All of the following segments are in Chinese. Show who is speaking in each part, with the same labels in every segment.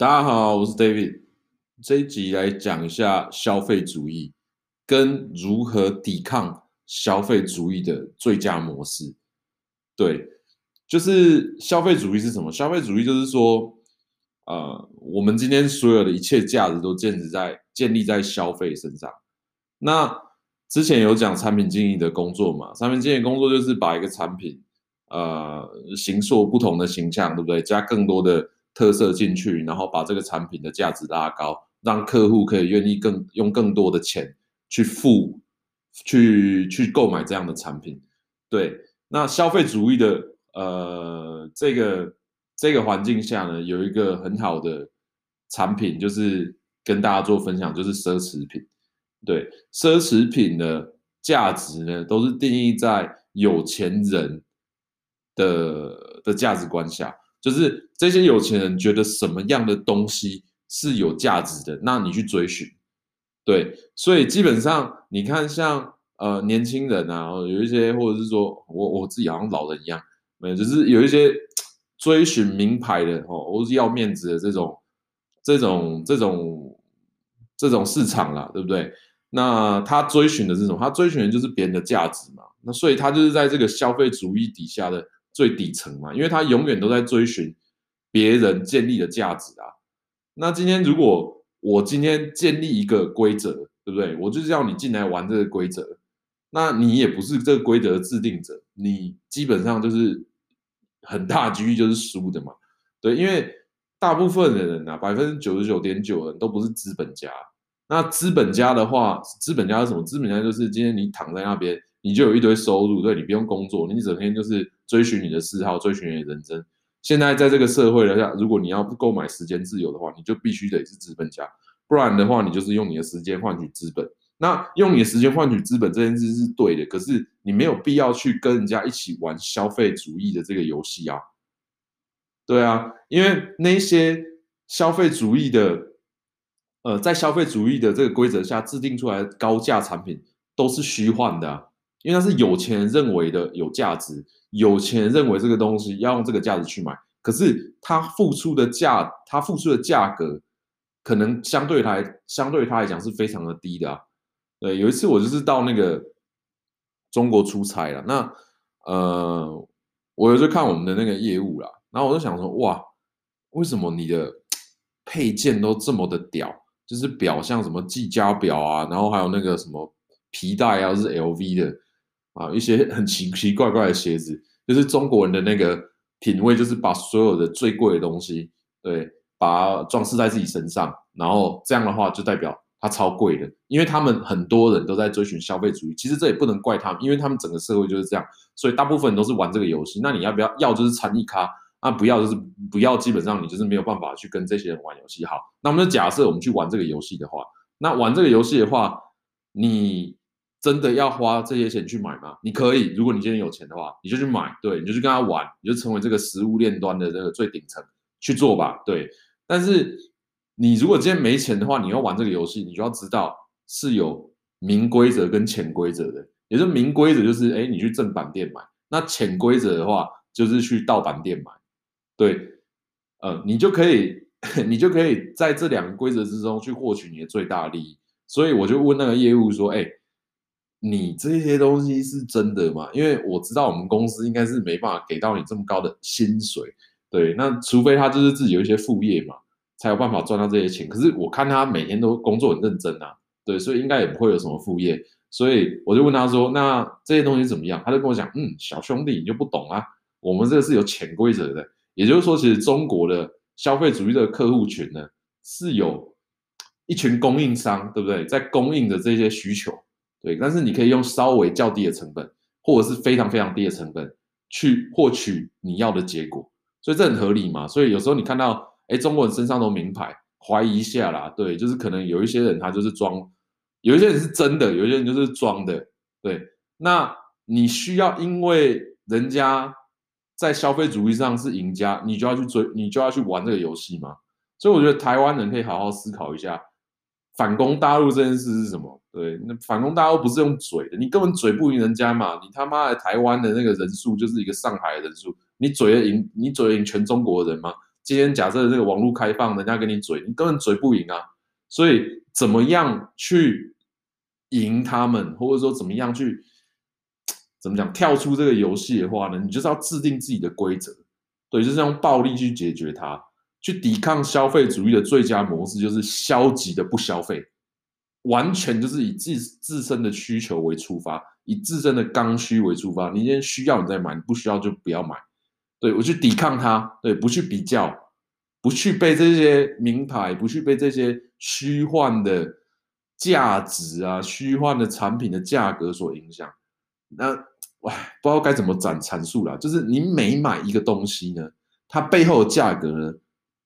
Speaker 1: 大家好，我是 David。这一集来讲一下消费主义跟如何抵抗消费主义的最佳模式。对，就是消费主义是什么？消费主义就是说，呃，我们今天所有的一切价值都建立在建立在消费身上。那之前有讲产品经理的工作嘛？产品经理工作就是把一个产品，呃，形塑不同的形象，对不对？加更多的。特色进去，然后把这个产品的价值拉高，让客户可以愿意更用更多的钱去付，去去购买这样的产品。对，那消费主义的呃这个这个环境下呢，有一个很好的产品，就是跟大家做分享，就是奢侈品。对，奢侈品的价值呢，都是定义在有钱人的的价值观下。就是这些有钱人觉得什么样的东西是有价值的，那你去追寻，对，所以基本上你看像呃年轻人啊，有一些或者是说我我自己好像老人一样，没有，就是有一些追寻名牌的哦，或是要面子的这种这种这种这种市场啦，对不对？那他追寻的这种，他追寻的就是别人的价值嘛，那所以他就是在这个消费主义底下的。最底层嘛，因为他永远都在追寻别人建立的价值啊。那今天如果我今天建立一个规则，对不对？我就是要你进来玩这个规则，那你也不是这个规则的制定者，你基本上就是很大几率就是输的嘛。对，因为大部分的人啊，百分之九十九点九的人都不是资本家。那资本家的话，资本家是什么？资本家就是今天你躺在那边。你就有一堆收入，对，你不用工作，你整天就是追寻你的嗜好，追寻你的人生。现在在这个社会下，如果你要不购买时间自由的话，你就必须得是资本家，不然的话，你就是用你的时间换取资本。那用你的时间换取资本这件事是对的，可是你没有必要去跟人家一起玩消费主义的这个游戏啊。对啊，因为那些消费主义的，呃，在消费主义的这个规则下制定出来高价产品都是虚幻的。因为那是有钱人认为的有价值，有钱人认为这个东西要用这个价值去买，可是他付出的价，他付出的价格，可能相对他相对他来讲是非常的低的。对，有一次我就是到那个中国出差了，那呃，我有去看我们的那个业务啦，然后我就想说，哇，为什么你的 配件都这么的屌？就是表像什么技嘉表啊，然后还有那个什么皮带啊，是 LV 的。啊，一些很奇奇怪怪的鞋子，就是中国人的那个品味，就是把所有的最贵的东西，对，把它装饰在自己身上，然后这样的话就代表它超贵的，因为他们很多人都在追寻消费主义。其实这也不能怪他们，因为他们整个社会就是这样，所以大部分都是玩这个游戏。那你要不要？要就是参与咖，那不要就是不要。基本上你就是没有办法去跟这些人玩游戏。好，那我们就假设我们去玩这个游戏的话，那玩这个游戏的话，你。真的要花这些钱去买吗？你可以，如果你今天有钱的话，你就去买，对，你就去跟他玩，你就成为这个食物链端的这个最顶层去做吧，对。但是你如果今天没钱的话，你要玩这个游戏，你就要知道是有明规则跟潜规则的。也就是明规则就是，哎，你去正版店买；那潜规则的话，就是去盗版店买。对，呃，你就可以，你就可以在这两个规则之中去获取你的最大利益。所以我就问那个业务说，哎。你这些东西是真的吗？因为我知道我们公司应该是没办法给到你这么高的薪水，对，那除非他就是自己有一些副业嘛，才有办法赚到这些钱。可是我看他每天都工作很认真啊，对，所以应该也不会有什么副业。所以我就问他说：“那这些东西怎么样？”他就跟我讲：“嗯，小兄弟你就不懂啊，我们这个是有潜规则的。也就是说，其实中国的消费主义的客户群呢，是有一群供应商，对不对？在供应的这些需求。”对，但是你可以用稍微较低的成本，或者是非常非常低的成本去获取你要的结果，所以这很合理嘛。所以有时候你看到，哎，中国人身上都名牌，怀疑一下啦。对，就是可能有一些人他就是装，有一些人是真的，有一些人就是装的。对，那你需要因为人家在消费主义上是赢家，你就要去追，你就要去玩这个游戏吗？所以我觉得台湾人可以好好思考一下。反攻大陆这件事是什么？对，那反攻大陆不是用嘴的，你根本嘴不赢人家嘛。你他妈的台湾的那个人数就是一个上海的人数，你嘴赢，你嘴赢全中国人吗？今天假设这个网络开放，人家跟你嘴，你根本嘴不赢啊。所以怎么样去赢他们，或者说怎么样去 怎么讲跳出这个游戏的话呢？你就是要制定自己的规则，对，就是用暴力去解决它，去抵抗消费主义的最佳模式就是消极的不消费，完全就是以自自身的需求为出发，以自身的刚需为出发。你今天需要你再买，你不需要就不要买。对，我去抵抗它，对，不去比较，不去被这些名牌，不去被这些虚幻的价值啊、虚幻的产品的价格所影响。那，哇，不知道该怎么展阐述了。就是你每买一个东西呢，它背后的价格呢，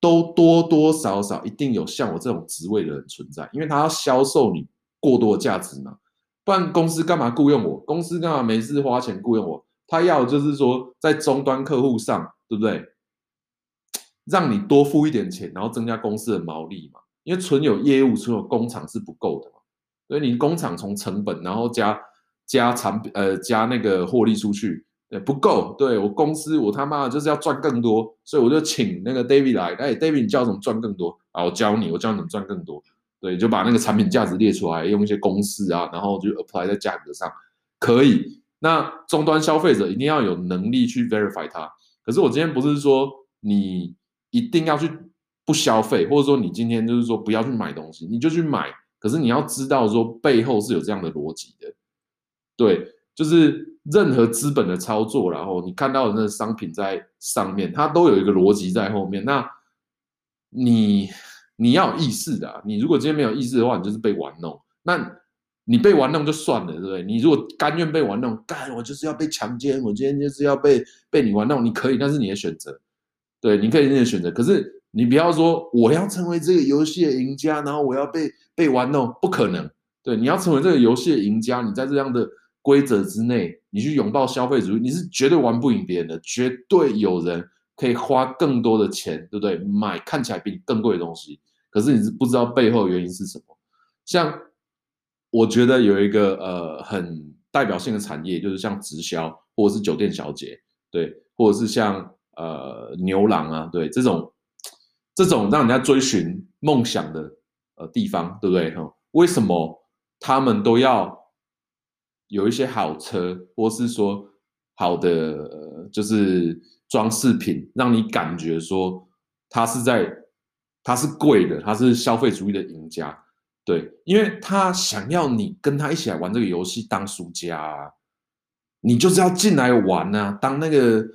Speaker 1: 都多多少少一定有像我这种职位的人存在，因为他要销售你过多的价值嘛。不然公司干嘛雇佣我？公司干嘛没事花钱雇佣我？他要就是说，在终端客户上，对不对？让你多付一点钱，然后增加公司的毛利嘛。因为纯有业务、纯有工厂是不够的嘛。所以你工厂从成本，然后加加产品，呃，加那个获利出去，对，不够。对，我公司，我他妈的就是要赚更多，所以我就请那个 David 来。哎，David，你教怎么赚更多啊？我教你，我教你怎么赚更多。对，就把那个产品价值列出来，用一些公式啊，然后就 apply 在价格上，可以。那终端消费者一定要有能力去 verify 它。可是我今天不是说你一定要去不消费，或者说你今天就是说不要去买东西，你就去买。可是你要知道说背后是有这样的逻辑的，对，就是任何资本的操作，然后你看到的那个商品在上面，它都有一个逻辑在后面。那你你要有意识的，你如果今天没有意识的话，你就是被玩弄。那你被玩弄就算了，对不对？你如果甘愿被玩弄，干，我就是要被强奸，我今天就是要被被你玩弄，你可以，那是你的选择，对，你可以你的选择。可是你不要说我要成为这个游戏的赢家，然后我要被被玩弄，不可能。对，你要成为这个游戏的赢家，你在这样的规则之内，你去拥抱消费主义，你是绝对玩不赢别人的，绝对有人可以花更多的钱，对不对？买看起来比你更贵的东西，可是你是不知道背后原因是什么，像。我觉得有一个呃很代表性的产业，就是像直销或者是酒店小姐，对，或者是像呃牛郎啊，对，这种这种让人家追寻梦想的呃地方，对不对？哈，为什么他们都要有一些好车，或是说好的、就是装饰品，让你感觉说他是在他是贵的，他是消费主义的赢家。对，因为他想要你跟他一起来玩这个游戏，当输家啊，你就是要进来玩啊，当那个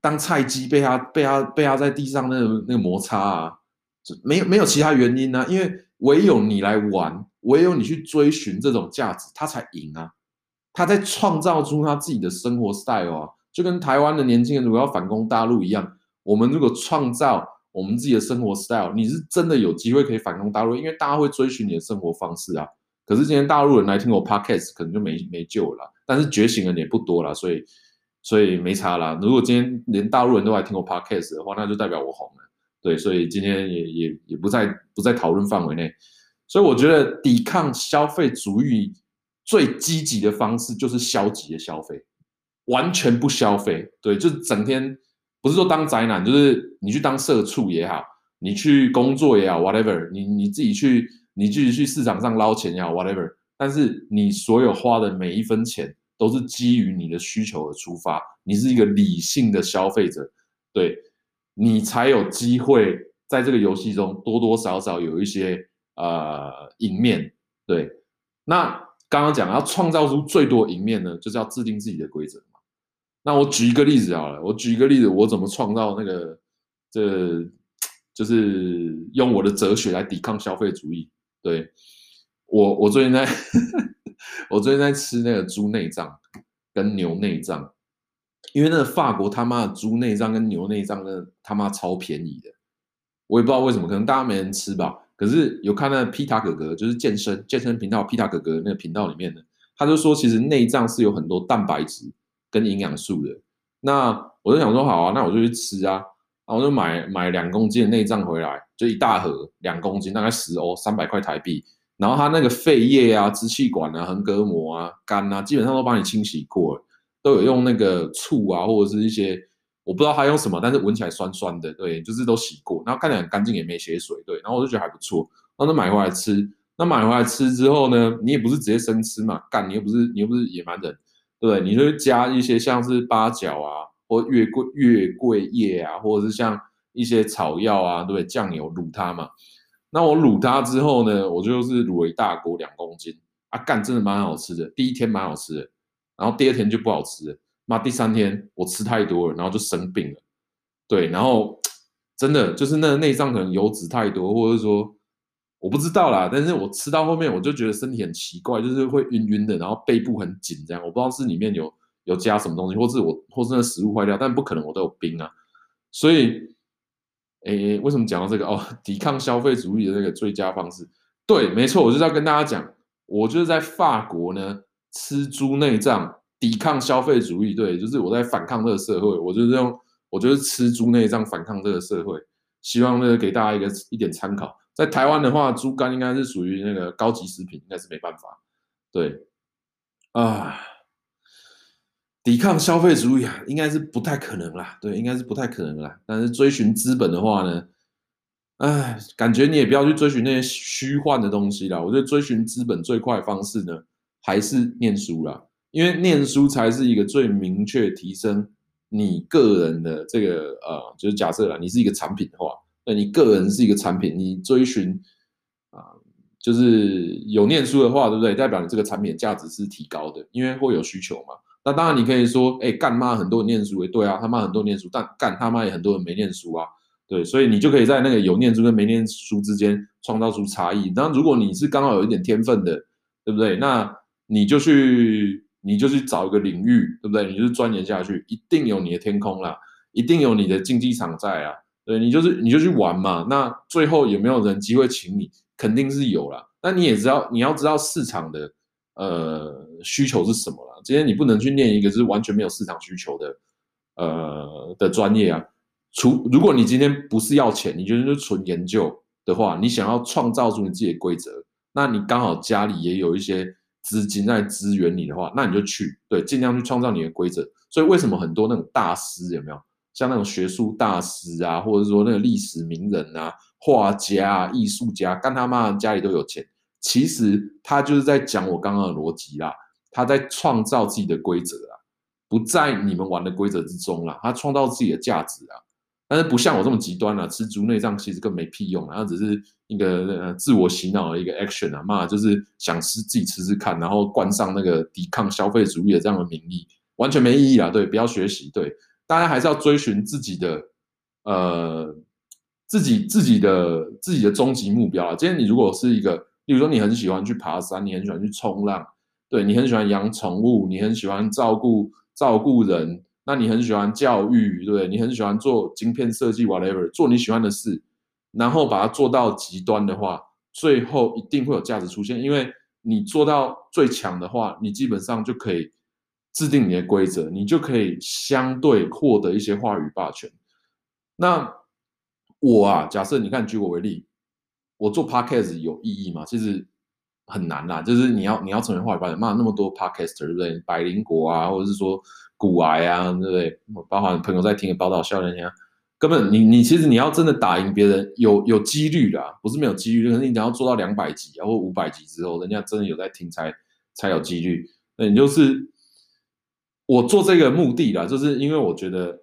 Speaker 1: 当菜鸡被他被他被他在地上那个那个摩擦啊，没有没有其他原因啊，因为唯有你来玩，唯有你去追寻这种价值，他才赢啊，他在创造出他自己的生活 style 啊，就跟台湾的年轻人如果要反攻大陆一样，我们如果创造。我们自己的生活 style，你是真的有机会可以反攻大陆，因为大家会追寻你的生活方式啊。可是今天大陆人来听我 podcast，可能就没没救了。但是觉醒的人也不多了，所以所以没差啦。如果今天连大陆人都来听我 podcast 的话，那就代表我红了。对，所以今天也也也不在不在讨论范围内。所以我觉得抵抗消费主义最积极的方式就是消极的消费，完全不消费。对，就是整天。不是说当宅男，就是你去当社畜也好，你去工作也好，whatever，你你自己去，你自己去市场上捞钱也好，whatever。但是你所有花的每一分钱都是基于你的需求而出发，你是一个理性的消费者，对，你才有机会在这个游戏中多多少少有一些呃赢面。对，那刚刚讲要创造出最多赢面呢，就是要制定自己的规则。那我举一个例子好了，我举一个例子，我怎么创造那个，这就是用我的哲学来抵抗消费主义。对，我，我最近在，我最近在吃那个猪内脏跟牛内脏，因为那个法国他妈的猪内脏跟牛内脏那他妈超便宜的，我也不知道为什么，可能大家没人吃吧。可是有看那个皮塔哥哥，就是健身健身频道皮塔哥哥那个频道里面的，他就说其实内脏是有很多蛋白质。跟营养素的，那我就想说好啊，那我就去吃啊，然后我就买买两公斤的内脏回来，就一大盒两公斤，大概十欧，三百块台币。然后他那个肺叶啊、支气管啊、横膈膜啊、肝啊，基本上都帮你清洗过了，都有用那个醋啊，或者是一些我不知道它用什么，但是闻起来酸酸的，对，就是都洗过，然后看起来很干净，也没血水，对，然后我就觉得还不错，然后就买回来吃。那买回来吃之后呢，你也不是直接生吃嘛，干，你又不是你又不是野蛮人，对？你就加一些像是八角啊，或月桂月桂叶啊，或者是像一些草药啊，对不对？酱油卤它嘛。那我卤它之后呢，我就是卤了一大锅两公斤啊，干真的蛮好吃的。第一天蛮好吃的，然后第二天就不好吃了。妈，第三天我吃太多了，然后就生病了。对，然后真的就是那个内脏可能油脂太多，或者是说我不知道啦。但是我吃到后面我就觉得身体很奇怪，就是会晕晕的，然后背部很紧这样。我不知道是里面有有加什么东西，或是我或是那食物坏掉，但不可能我都有冰啊，所以。诶，为什么讲到这个哦？抵抗消费主义的那个最佳方式，对，没错，我就是要跟大家讲，我就是在法国呢吃猪内脏抵抗消费主义，对，就是我在反抗这个社会，我就是用，我就是吃猪内脏反抗这个社会，希望呢给大家一个一点参考。在台湾的话，猪肝应该是属于那个高级食品，应该是没办法，对，啊。抵抗消费主义啊，应该是不太可能啦。对，应该是不太可能啦。但是追寻资本的话呢，哎，感觉你也不要去追寻那些虚幻的东西啦。我觉得追寻资本最快的方式呢，还是念书啦。因为念书才是一个最明确提升你个人的这个呃，就是假设啦，你是一个产品的话，那你个人是一个产品，你追寻啊、就是有念书的话，对不对？代表你这个产品的价值是提高的，因为会有需求嘛。那当然，你可以说，哎，干妈很多人念书，哎，对啊，他妈很多人念书，但干他妈也很多人没念书啊，对，所以你就可以在那个有念书跟没念书之间创造出差异。那如果你是刚好有一点天分的，对不对？那你就去，你就去找一个领域，对不对？你就是钻研下去，一定有你的天空啦，一定有你的竞技场在啊，对，你就是你就去玩嘛。那最后有没有人机会请你？肯定是有啦。那你也知道，你要知道市场的。呃，需求是什么了？今天你不能去念一个是完全没有市场需求的，呃的专业啊。除如果你今天不是要钱，你就是纯研究的话，你想要创造出你自己的规则，那你刚好家里也有一些资金在支援你的话，那你就去，对，尽量去创造你的规则。所以为什么很多那种大师有没有？像那种学术大师啊，或者说那个历史名人啊、画家啊、艺术家，干他妈家里都有钱。其实他就是在讲我刚刚的逻辑啦，他在创造自己的规则啦，不在你们玩的规则之中啦，他创造自己的价值啊。但是不像我这么极端了，吃猪内脏其实更没屁用，他只是一个呃自我洗脑的一个 action 啊，妈就是想吃自己吃吃看，然后冠上那个抵抗消费主义的这样的名义，完全没意义啊。对，不要学习，对，大家还是要追寻自己的呃自己自己的自己的终极目标啊。今天你如果是一个。比如说，你很喜欢去爬山，你很喜欢去冲浪，对，你很喜欢养宠物，你很喜欢照顾照顾人，那你很喜欢教育，对不对，你很喜欢做晶片设计，whatever，做你喜欢的事，然后把它做到极端的话，最后一定会有价值出现，因为你做到最强的话，你基本上就可以制定你的规则，你就可以相对获得一些话语霸权。那我啊，假设你看，举我为例。我做 podcast 有意义吗？其实很难啦，就是你要你要成为话语霸权，骂那么多 podcaster，对不对？百灵果啊，或者是说骨癌啊，对不对？包括朋友在听的报道，笑人家根本你你其实你要真的打赢别人，有有几率的，不是没有几率，可是你只要做到两百级啊或五百级之后，人家真的有在听才才有几率。那你就是我做这个目的啦，就是因为我觉得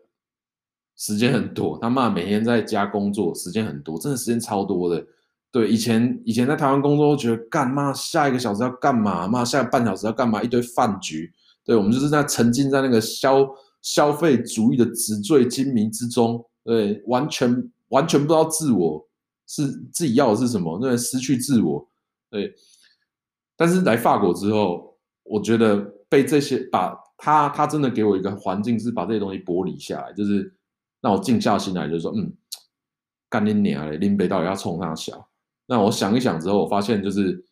Speaker 1: 时间很多，他妈每天在家工作，时间很多，真的时间超多的。对，以前以前在台湾工作，觉得干嘛下一个小时要干嘛？妈，下个半小时要干嘛？一堆饭局。对，我们就是在沉浸在那个消消费主义的纸醉金迷之中，对，完全完全不知道自我是自己要的是什么，那，失去自我。对，但是来法国之后，我觉得被这些把他他真的给我一个环境，是把这些东西剥离下来，就是让我静下心来，就是说，嗯，干你娘嘞，林北到底要冲上小？那我想一想之后，我发现就是，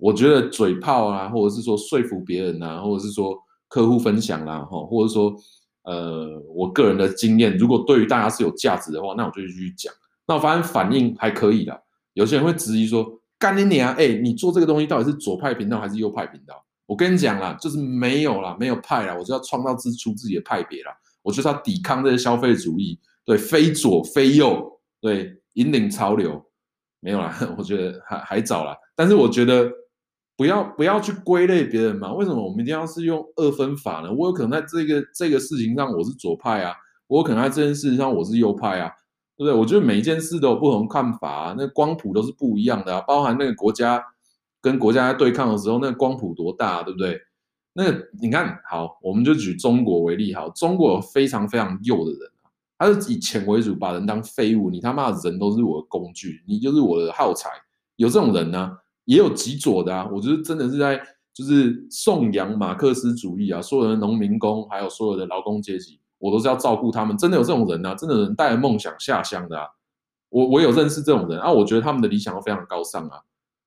Speaker 1: 我觉得嘴炮啊，或者是说说服别人啊，或者是说客户分享啦，哈，或者说呃我个人的经验，如果对于大家是有价值的话，那我就继续讲。那我发现反应还可以啦，有些人会质疑说，干你娘，哎，你做这个东西到底是左派频道还是右派频道？我跟你讲啦，就是没有啦，没有派啦，我就要创造出自己的派别啦。我就是要抵抗这些消费主义，对，非左非右，对，引领潮流，没有啦，我觉得还还早啦。但是我觉得不要不要去归类别人嘛，为什么我们一定要是用二分法呢？我有可能在这个这个事情上我是左派啊，我有可能在这件事情上我是右派啊，对不对？我觉得每一件事都有不同看法啊，那光谱都是不一样的啊，包含那个国家跟国家在对抗的时候，那个光谱多大，对不对？那你看好，我们就举中国为例，好，中国有非常非常右的人啊，他是以钱为主，把人当废物，你他妈的人都是我的工具，你就是我的耗材，有这种人呢、也有极左的啊，我觉得真的是在就是颂扬马克思主义啊，所有的农民工还有所有的劳工阶级，我都是要照顾他们，真的有这种人啊，真的有人带着梦想下乡的啊，我我有认识这种人啊，我觉得他们的理想都非常高尚啊。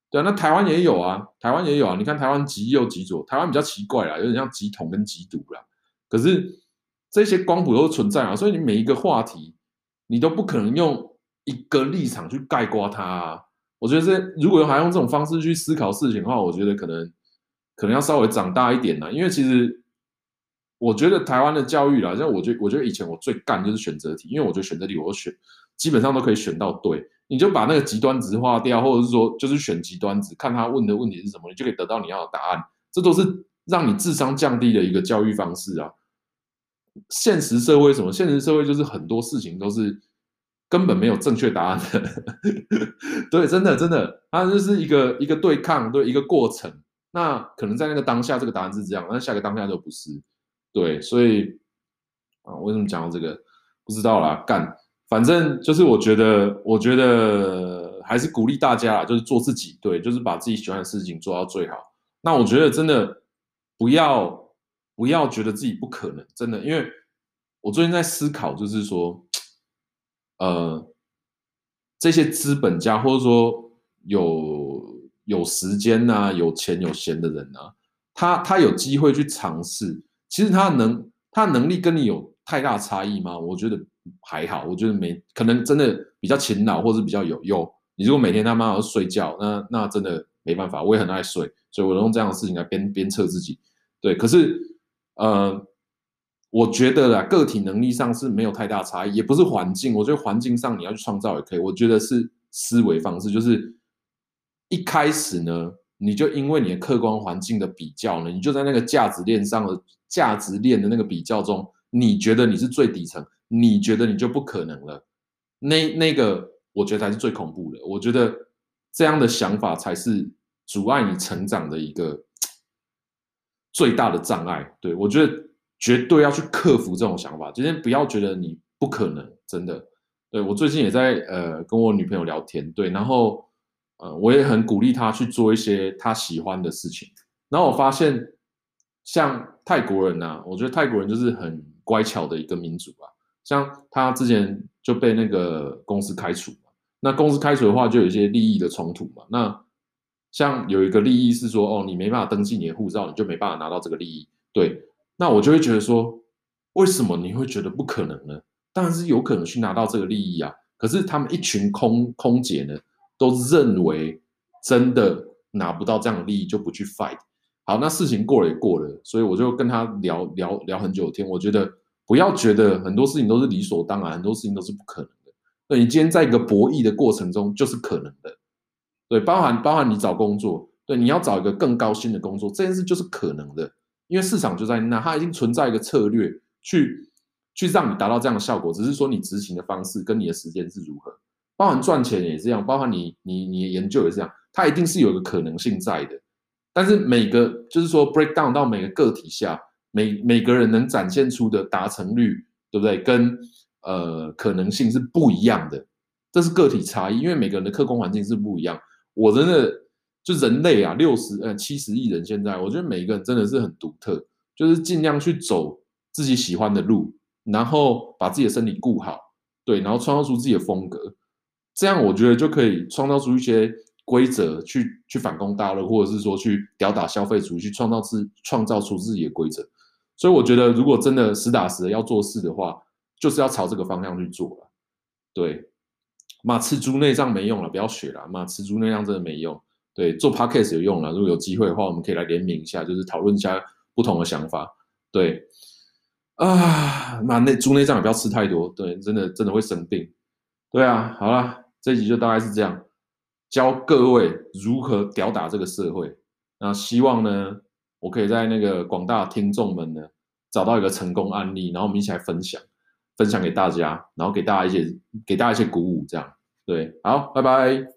Speaker 1: 对啊，那台湾也有啊，台湾也有啊。你看台湾极右极左，台湾比较奇怪啦，有点像极统跟极独啦。可是这些光谱都存在啊，所以你每一个话题，你都不可能用一个立场去概括它啊。我觉得这如果还用这种方式去思考事情的话，我觉得可能可能要稍微长大一点啦。因为其实我觉得台湾的教育啦，像我觉得我觉得以前我最干就是选择题，因为我觉得选择题我选基本上都可以选到对。你就把那个极端值划掉，或者是说，就是选极端值，看他问的问题是什么，你就可以得到你要的答案。这都是让你智商降低的一个教育方式啊。现实社会什么？现实社会就是很多事情都是根本没有正确答案的。对，真的真的，它就是一个一个对抗，对一个过程。那可能在那个当下，这个答案是这样，那下个当下就不是。对，所以啊，为什么讲到这个？不知道啦，干。反正就是，我觉得，我觉得还是鼓励大家，就是做自己，对，就是把自己喜欢的事情做到最好。那我觉得真的不要不要觉得自己不可能，真的，因为我最近在思考，就是说，呃，这些资本家或者说有有时间啊、有钱有闲的人啊，他他有机会去尝试，其实他能他能力跟你有太大差异吗？我觉得。还好，我觉得没可能，真的比较勤劳，或是比较有用。你如果每天他妈要睡觉，那那真的没办法。我也很爱睡，所以我用这样的事情来鞭鞭策自己。对，可是呃，我觉得啦，个体能力上是没有太大差异，也不是环境。我觉得环境上你要去创造也可以。我觉得是思维方式，就是一开始呢，你就因为你的客观环境的比较呢，你就在那个价值链上的价值链的那个比较中，你觉得你是最底层。你觉得你就不可能了，那那个我觉得才是最恐怖的。我觉得这样的想法才是阻碍你成长的一个 最大的障碍。对，我觉得绝对要去克服这种想法。今天不要觉得你不可能，真的。对，我最近也在呃跟我女朋友聊天，对，然后呃我也很鼓励她去做一些她喜欢的事情。然后我发现，像泰国人啊，我觉得泰国人就是很乖巧的一个民族啊。像他之前就被那个公司开除嘛，那公司开除的话就有一些利益的冲突嘛。那像有一个利益是说，哦，你没办法登记你的护照，你就没办法拿到这个利益。对，那我就会觉得说，为什么你会觉得不可能呢？当然是有可能去拿到这个利益啊。可是他们一群空空姐呢，都认为真的拿不到这样的利益，就不去 fight。好，那事情过了也过了，所以我就跟他聊聊聊很久天，我觉得。不要觉得很多事情都是理所当然，很多事情都是不可能的。那，你今天在一个博弈的过程中，就是可能的。对，包含包含你找工作，对，你要找一个更高薪的工作，这件事就是可能的，因为市场就在那，它已经存在一个策略去去让你达到这样的效果，只是说你执行的方式跟你的时间是如何。包含赚钱也是这样，包含你你你研究也是这样，它一定是有一个可能性在的。但是每个就是说 break down 到每个个体下。每每个人能展现出的达成率，对不对？跟呃可能性是不一样的，这是个体差异，因为每个人的客观环境是不一样。我真的就人类啊，六十呃七十亿人，现在我觉得每一个人真的是很独特，就是尽量去走自己喜欢的路，然后把自己的身体顾好，对，然后创造出自己的风格，这样我觉得就可以创造出一些。规则去去反攻大陆，或者是说去吊打消费主义，去创造自创造出自己的规则。所以我觉得，如果真的实打实的要做事的话，就是要朝这个方向去做了。对，妈吃猪内脏没用了，不要学了。妈吃猪内脏真的没用。对，做 podcast 有用了。如果有机会的话，我们可以来联名一下，就是讨论一下不同的想法。对，啊，那那猪内脏也不要吃太多，对，真的真的会生病。对啊，好了，这集就大概是这样，教各位如何吊打这个社会。那希望呢，我可以在那个广大听众们呢找到一个成功案例，然后我们一起来分享，分享给大家，然后给大家一些给大家一些鼓舞，这样。对，好，拜拜。